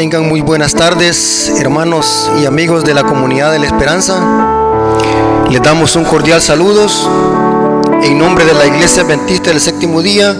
Tengan muy buenas tardes, hermanos y amigos de la comunidad de la esperanza. Les damos un cordial saludos en nombre de la Iglesia Adventista del Séptimo Día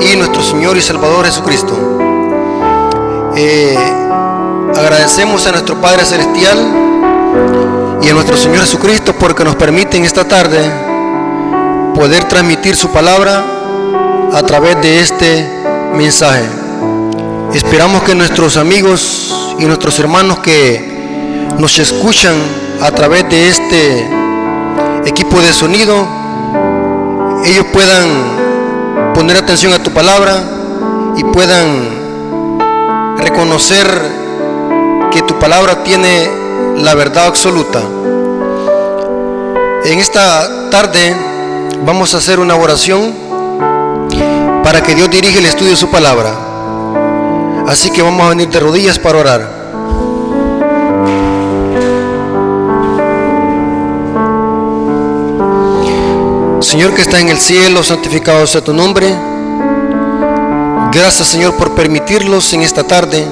y nuestro Señor y Salvador Jesucristo. Eh, agradecemos a nuestro Padre Celestial y a nuestro Señor Jesucristo porque nos permiten esta tarde poder transmitir su palabra a través de este mensaje. Esperamos que nuestros amigos y nuestros hermanos que nos escuchan a través de este equipo de sonido, ellos puedan poner atención a tu palabra y puedan reconocer que tu palabra tiene la verdad absoluta. En esta tarde vamos a hacer una oración para que Dios dirija el estudio de su palabra. Así que vamos a venir de rodillas para orar. Señor que está en el cielo, santificado sea tu nombre. Gracias Señor por permitirlos en esta tarde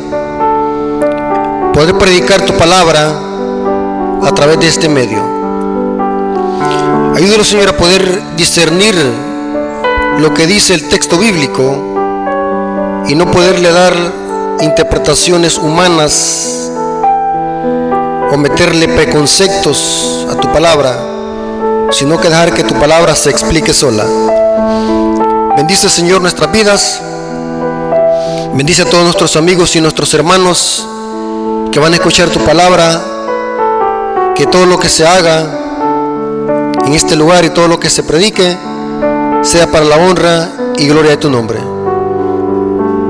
poder predicar tu palabra a través de este medio. Ayúdanos Señor a poder discernir lo que dice el texto bíblico y no poderle dar interpretaciones humanas o meterle preconceptos a tu palabra, sino que dejar que tu palabra se explique sola. Bendice Señor nuestras vidas, bendice a todos nuestros amigos y nuestros hermanos que van a escuchar tu palabra, que todo lo que se haga en este lugar y todo lo que se predique, sea para la honra y gloria de tu nombre.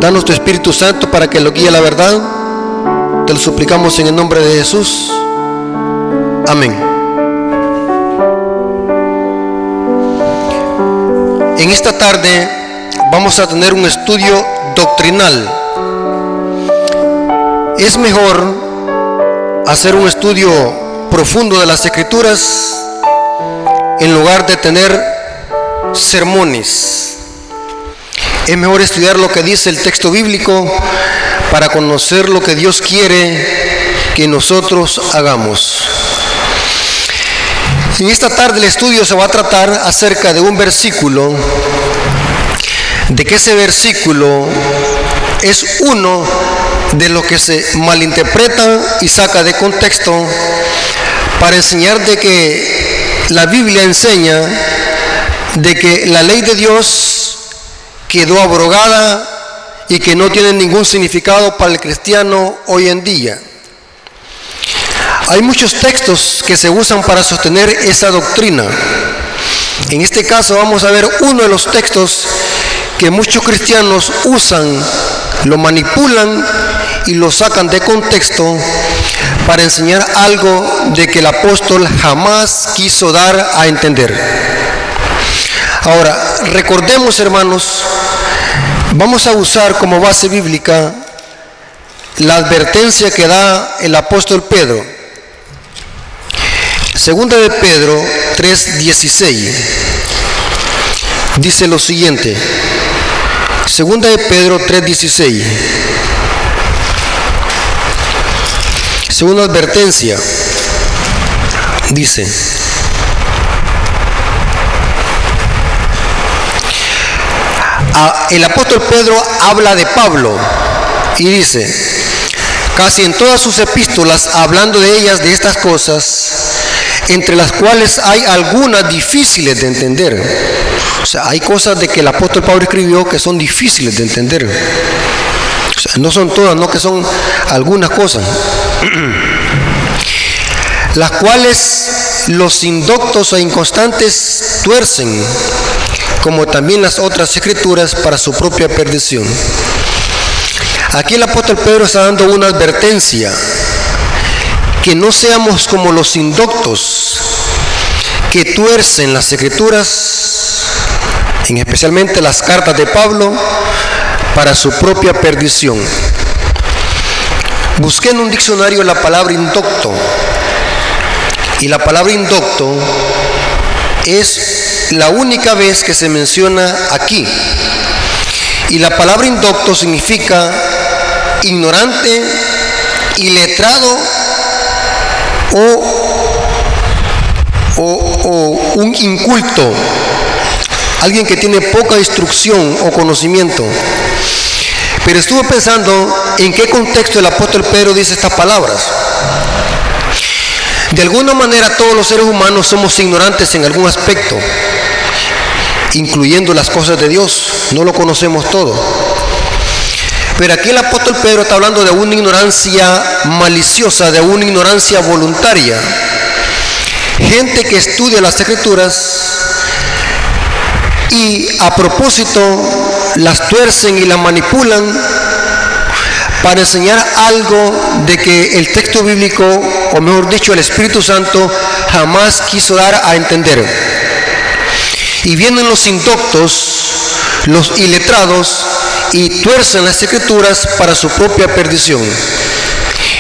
Danos tu Espíritu Santo para que lo guíe la verdad. Te lo suplicamos en el nombre de Jesús. Amén. En esta tarde vamos a tener un estudio doctrinal. Es mejor hacer un estudio profundo de las escrituras en lugar de tener sermones. Es mejor estudiar lo que dice el texto bíblico para conocer lo que Dios quiere que nosotros hagamos. En esta tarde el estudio se va a tratar acerca de un versículo, de que ese versículo es uno de lo que se malinterpreta y saca de contexto para enseñar de que la Biblia enseña de que la ley de Dios quedó abrogada y que no tiene ningún significado para el cristiano hoy en día. Hay muchos textos que se usan para sostener esa doctrina. En este caso vamos a ver uno de los textos que muchos cristianos usan, lo manipulan y lo sacan de contexto para enseñar algo de que el apóstol jamás quiso dar a entender. Ahora, recordemos hermanos, vamos a usar como base bíblica la advertencia que da el apóstol Pedro. Segunda de Pedro 3:16 dice lo siguiente. Segunda de Pedro 3:16. Segunda advertencia dice el apóstol Pedro habla de Pablo y dice, casi en todas sus epístolas, hablando de ellas, de estas cosas, entre las cuales hay algunas difíciles de entender. O sea, hay cosas de que el apóstol Pablo escribió que son difíciles de entender. O sea, no son todas, no que son algunas cosas. las cuales los indoctos e inconstantes tuercen como también las otras escrituras para su propia perdición. Aquí el apóstol Pedro está dando una advertencia, que no seamos como los indoctos que tuercen las escrituras, en especialmente las cartas de Pablo, para su propia perdición. Busqué en un diccionario la palabra indocto, y la palabra indocto es la única vez que se menciona aquí. Y la palabra indocto significa ignorante, iletrado o, o, o un inculto, alguien que tiene poca instrucción o conocimiento. Pero estuve pensando en qué contexto el apóstol Pedro dice estas palabras. De alguna manera todos los seres humanos somos ignorantes en algún aspecto, incluyendo las cosas de Dios. No lo conocemos todo. Pero aquí el apóstol Pedro está hablando de una ignorancia maliciosa, de una ignorancia voluntaria. Gente que estudia las escrituras y a propósito las tuercen y las manipulan para enseñar algo de que el texto bíblico, o mejor dicho, el Espíritu Santo jamás quiso dar a entender. Y vienen los indoctos, los iletrados, y tuercen las escrituras para su propia perdición.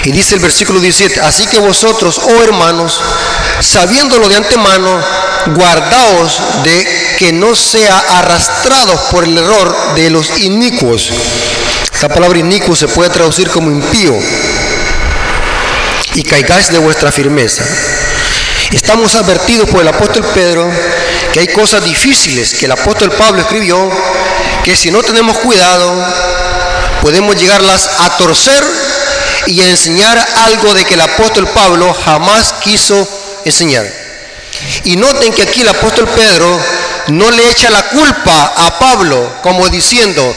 Y dice el versículo 17, así que vosotros, oh hermanos, sabiéndolo de antemano, guardaos de que no sea arrastrados por el error de los inicuos. Esta palabra inicuo se puede traducir como impío. Y caigáis de vuestra firmeza. Estamos advertidos por el apóstol Pedro que hay cosas difíciles que el apóstol Pablo escribió que si no tenemos cuidado podemos llegarlas a torcer y a enseñar algo de que el apóstol Pablo jamás quiso enseñar. Y noten que aquí el apóstol Pedro no le echa la culpa a Pablo como diciendo,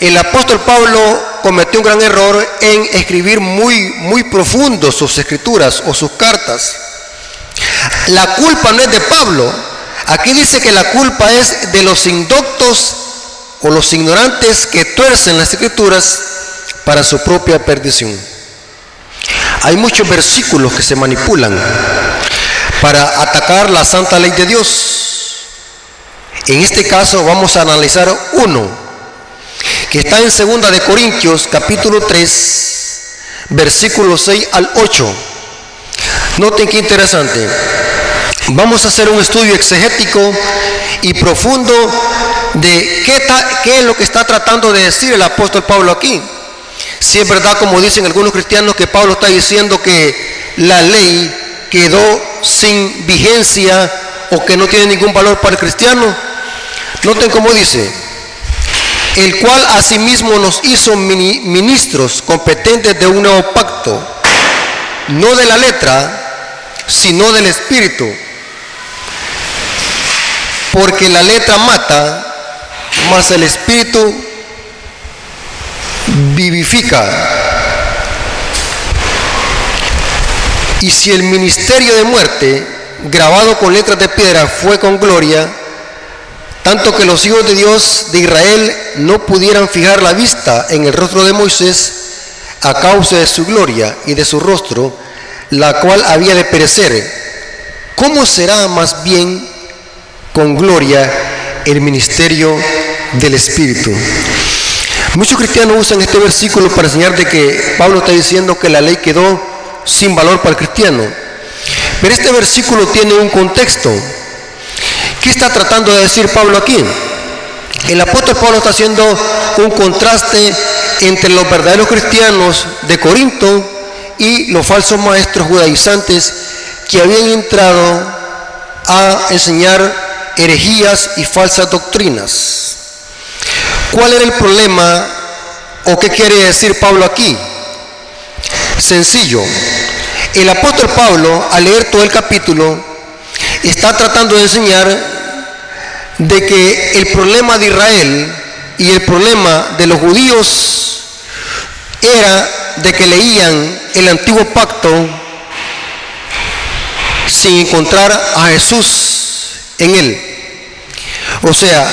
el apóstol Pablo cometió un gran error en escribir muy, muy profundo sus escrituras o sus cartas. La culpa no es de Pablo. Aquí dice que la culpa es de los indoctos o los ignorantes que tuercen las escrituras para su propia perdición. Hay muchos versículos que se manipulan para atacar la santa ley de Dios. En este caso vamos a analizar uno que está en segunda de Corintios capítulo 3 versículos 6 al 8. Noten qué interesante. Vamos a hacer un estudio exegético y profundo de qué, qué es lo que está tratando de decir el apóstol Pablo aquí. Si es verdad, como dicen algunos cristianos, que Pablo está diciendo que la ley quedó sin vigencia o que no tiene ningún valor para el cristiano. Noten cómo dice, el cual asimismo nos hizo ministros competentes de un nuevo pacto, no de la letra, sino del espíritu. Porque la letra mata, mas el espíritu vivifica. Y si el ministerio de muerte, grabado con letras de piedra, fue con gloria, tanto que los hijos de Dios de Israel no pudieran fijar la vista en el rostro de Moisés a causa de su gloria y de su rostro, la cual había de perecer, ¿cómo será más bien con gloria el ministerio del Espíritu? Muchos cristianos usan este versículo para enseñar de que Pablo está diciendo que la ley quedó sin valor para el cristiano. Pero este versículo tiene un contexto. ¿Qué está tratando de decir Pablo aquí? El apóstol Pablo está haciendo un contraste entre los verdaderos cristianos de Corinto y los falsos maestros judaizantes que habían entrado a enseñar herejías y falsas doctrinas. ¿Cuál era el problema o qué quiere decir Pablo aquí? Sencillo. El apóstol Pablo, al leer todo el capítulo, está tratando de enseñar de que el problema de Israel y el problema de los judíos era de que leían el antiguo pacto sin encontrar a Jesús en él. O sea,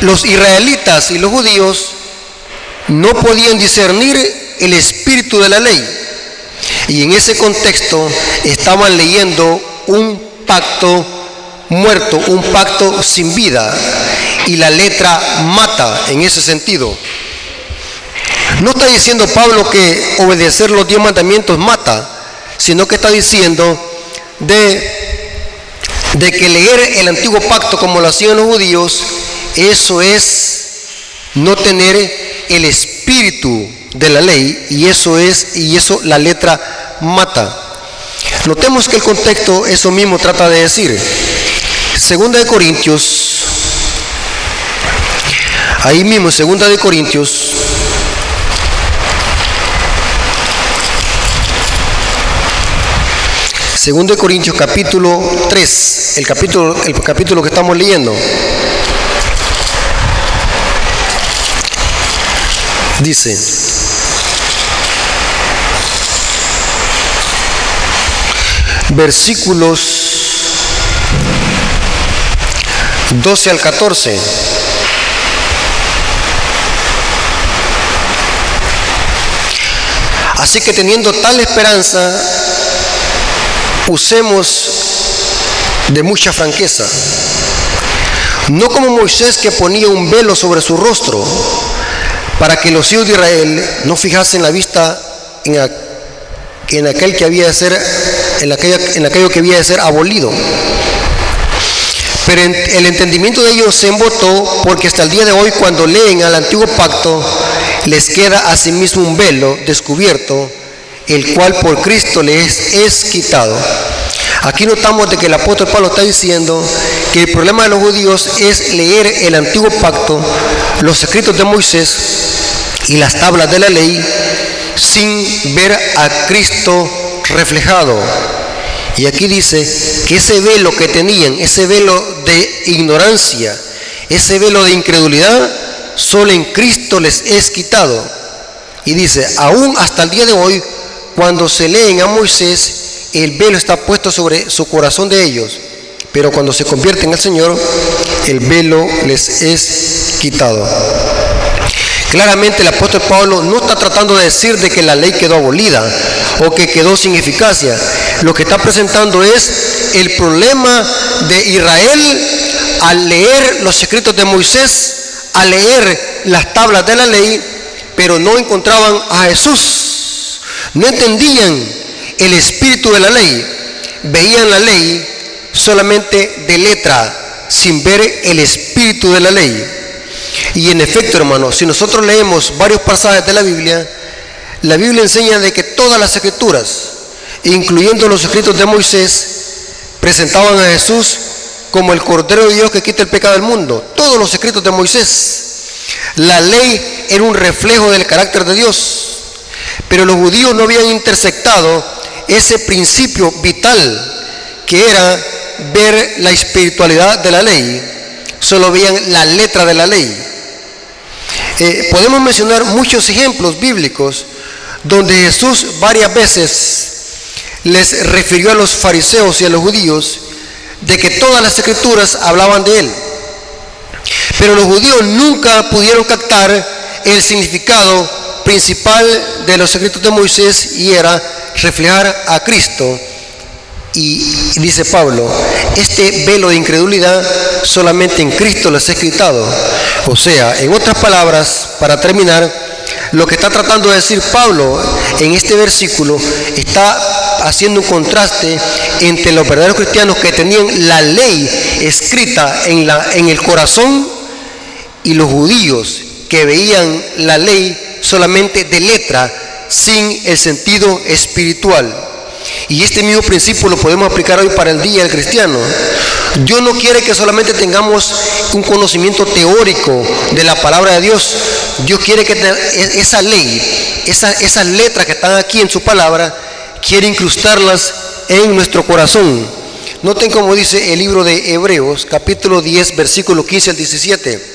los israelitas y los judíos no podían discernir el espíritu de la ley. Y en ese contexto estaban leyendo un pacto muerto, un pacto sin vida. Y la letra mata en ese sentido. No está diciendo Pablo que obedecer los diez mandamientos mata, sino que está diciendo de, de que leer el antiguo pacto como lo hacían los judíos, eso es no tener el espíritu de la ley y eso es y eso la letra mata. Notemos que el contexto eso mismo trata de decir. Segunda de Corintios ahí mismo Segunda de Corintios Segundo de Corintios capítulo 3, el capítulo, el capítulo que estamos leyendo. Dice, versículos 12 al 14. Así que teniendo tal esperanza, usemos de mucha franqueza. No como Moisés que ponía un velo sobre su rostro para que los hijos de Israel no fijasen la vista en, aquel que había de ser, en, en aquello que había de ser abolido. Pero el entendimiento de ellos se embotó porque hasta el día de hoy cuando leen al antiguo pacto les queda asimismo un velo descubierto, el cual por Cristo les es quitado. Aquí notamos de que el apóstol Pablo está diciendo que el problema de los judíos es leer el antiguo pacto, los escritos de Moisés y las tablas de la ley sin ver a Cristo reflejado. Y aquí dice que ese velo que tenían, ese velo de ignorancia, ese velo de incredulidad, solo en Cristo les es quitado. Y dice, aún hasta el día de hoy, cuando se leen a Moisés, el velo está puesto sobre su corazón de ellos, pero cuando se convierten al Señor, el velo les es quitado. Claramente el apóstol Pablo no está tratando de decir de que la ley quedó abolida o que quedó sin eficacia. Lo que está presentando es el problema de Israel al leer los escritos de Moisés, al leer las tablas de la ley, pero no encontraban a Jesús. No entendían el espíritu de la ley, veían la ley solamente de letra, sin ver el espíritu de la ley. Y en efecto, hermanos, si nosotros leemos varios pasajes de la Biblia, la Biblia enseña de que todas las escrituras, incluyendo los escritos de Moisés, presentaban a Jesús como el Cordero de Dios que quita el pecado del mundo. Todos los escritos de Moisés. La ley era un reflejo del carácter de Dios. Pero los judíos no habían intersectado ese principio vital que era ver la espiritualidad de la ley, solo veían la letra de la ley. Eh, podemos mencionar muchos ejemplos bíblicos donde Jesús varias veces les refirió a los fariseos y a los judíos de que todas las escrituras hablaban de él. Pero los judíos nunca pudieron captar el significado principal de los escritos de Moisés y era reflejar a Cristo. Y dice Pablo, este velo de incredulidad solamente en Cristo les es quitado. O sea, en otras palabras, para terminar, lo que está tratando de decir Pablo en este versículo está haciendo un contraste entre los verdaderos cristianos que tenían la ley escrita en, la, en el corazón y los judíos que veían la ley solamente de letra sin el sentido espiritual. Y este mismo principio lo podemos aplicar hoy para el día del cristiano. Dios no quiere que solamente tengamos un conocimiento teórico de la palabra de Dios. Dios quiere que e-, esa ley, esas letras que están aquí en su palabra, quiere incrustarlas en nuestro corazón. Noten como dice el libro de Hebreos, capítulo 10, versículo 15 al 17.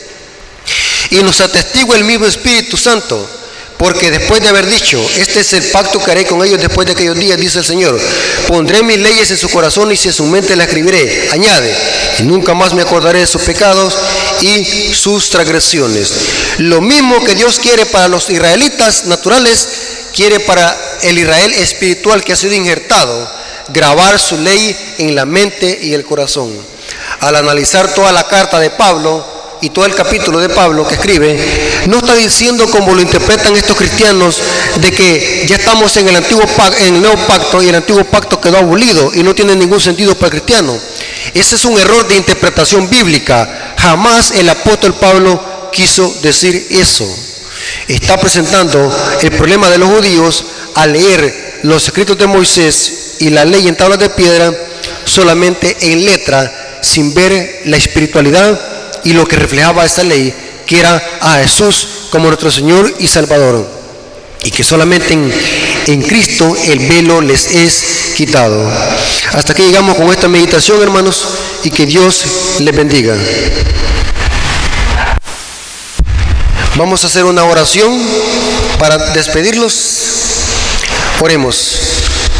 Y nos atestigua el mismo Espíritu Santo porque después de haber dicho, este es el pacto que haré con ellos después de aquellos días, dice el Señor, pondré mis leyes en su corazón y si en su mente las escribiré. Añade, y nunca más me acordaré de sus pecados y sus transgresiones. Lo mismo que Dios quiere para los israelitas naturales, quiere para el Israel espiritual que ha sido injertado, grabar su ley en la mente y el corazón. Al analizar toda la carta de Pablo, y todo el capítulo de Pablo que escribe, no está diciendo como lo interpretan estos cristianos de que ya estamos en el antiguo en el nuevo pacto y el antiguo pacto quedó abolido y no tiene ningún sentido para el cristiano. Ese es un error de interpretación bíblica. Jamás el apóstol Pablo quiso decir eso. está presentando el problema de los judíos al leer los escritos de Moisés y la ley en tablas de piedra solamente en letra, sin ver la espiritualidad y lo que reflejaba esta ley, que era a Jesús como nuestro Señor y Salvador. Y que solamente en, en Cristo el velo les es quitado. Hasta que llegamos con esta meditación, hermanos, y que Dios les bendiga. Vamos a hacer una oración para despedirlos. Oremos.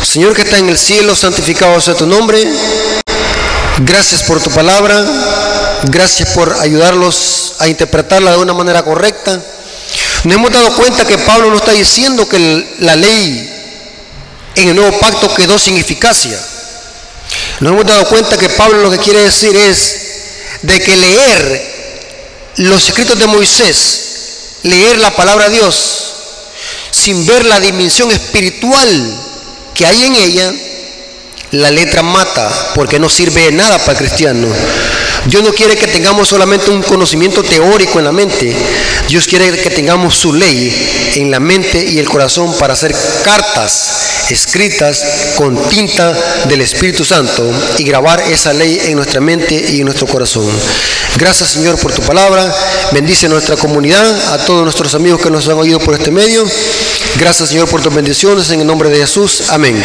Señor que está en el cielo, santificado sea tu nombre. Gracias por tu palabra. Gracias por ayudarlos a interpretarla de una manera correcta. Nos hemos dado cuenta que Pablo no está diciendo que la ley en el nuevo pacto quedó sin eficacia. Nos hemos dado cuenta que Pablo lo que quiere decir es de que leer los escritos de Moisés, leer la palabra de Dios, sin ver la dimensión espiritual que hay en ella, la letra mata porque no sirve de nada para el cristiano. Dios no quiere que tengamos solamente un conocimiento teórico en la mente. Dios quiere que tengamos su ley en la mente y el corazón para hacer cartas escritas con tinta del Espíritu Santo y grabar esa ley en nuestra mente y en nuestro corazón. Gracias Señor por tu palabra. Bendice nuestra comunidad, a todos nuestros amigos que nos han oído por este medio. Gracias Señor por tus bendiciones en el nombre de Jesús. Amén.